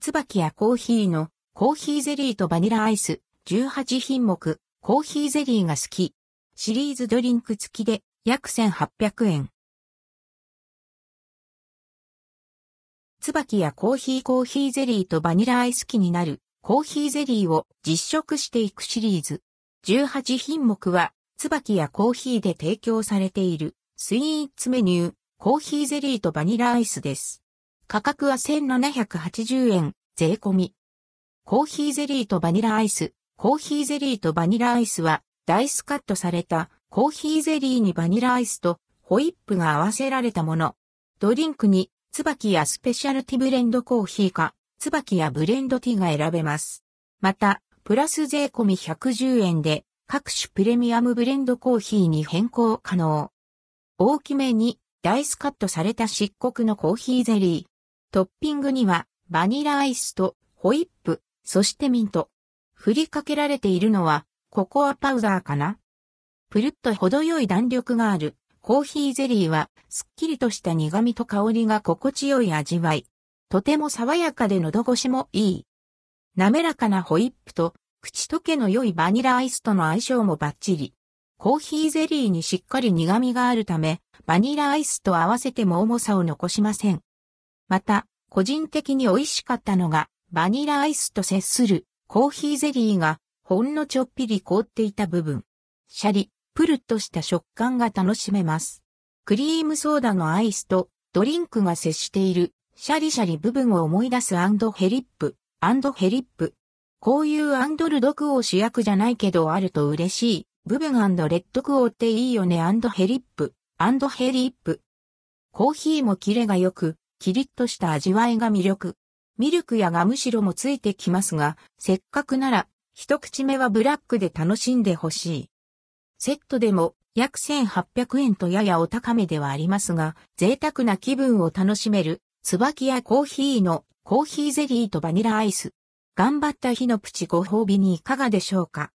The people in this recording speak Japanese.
椿やコーヒーのコーヒーゼリーとバニラアイス18品目コーヒーゼリーが好き。シリーズドリンク付きで約1800円。椿やコーヒーコーヒーゼリーとバニラアイス機になるコーヒーゼリーを実食していくシリーズ。18品目は椿やコーヒーで提供されているスイーツメニュー、コーヒーゼリーとバニラアイスです。価格は1780円、税込み。コーヒーゼリーとバニラアイス、コーヒーゼリーとバニラアイスは、ダイスカットされたコーヒーゼリーにバニラアイスとホイップが合わせられたもの。ドリンクに、椿やスペシャルティブレンドコーヒーか、椿やブレンドティーが選べます。また、プラス税込み110円で、各種プレミアムブレンドコーヒーに変更可能。大きめに、ダイスカットされた漆黒のコーヒーゼリー。トッピングには、バニラアイスとホイップ、そしてミント。振りかけられているのは、ココアパウダーかな？プルッと程よい弾力がある、コーヒーゼリーは、すっきりとした苦味と香りが心地よい味わい。とても爽やかで喉越しもいい。滑らかなホイップと、口溶けの良いバニラアイスとの相性もバッチリ。コーヒーゼリーにしっかり苦味があるため、バニラアイスと合わせても重さを残しません。また、個人的に美味しかったのが、バニラアイスと接するコーヒーゼリーがほんのちょっぴり凍っていた部分。シャリ、プルッとした食感が楽しめます。クリームソーダのアイスとドリンクが接しているシャリシャリ部分を思い出すアンドヘリップ、アンドヘリップ。こういうアンドルドクオー主役じゃないけどあると嬉しい。部分アンドレッドクオーっていいよねアンドヘリップ、アンドヘリップ。コーヒーもキレが良く、キリッとした味わいが魅力。ミルクやガムシロもついてきますが、せっかくなら、一口目はブラックで楽しんでほしい。セットでも約1800円とややお高めではありますが、贅沢な気分を楽しめる、椿やコーヒーのコーヒーゼリーとバニラアイス。頑張った日のプチご褒美にいかがでしょうか？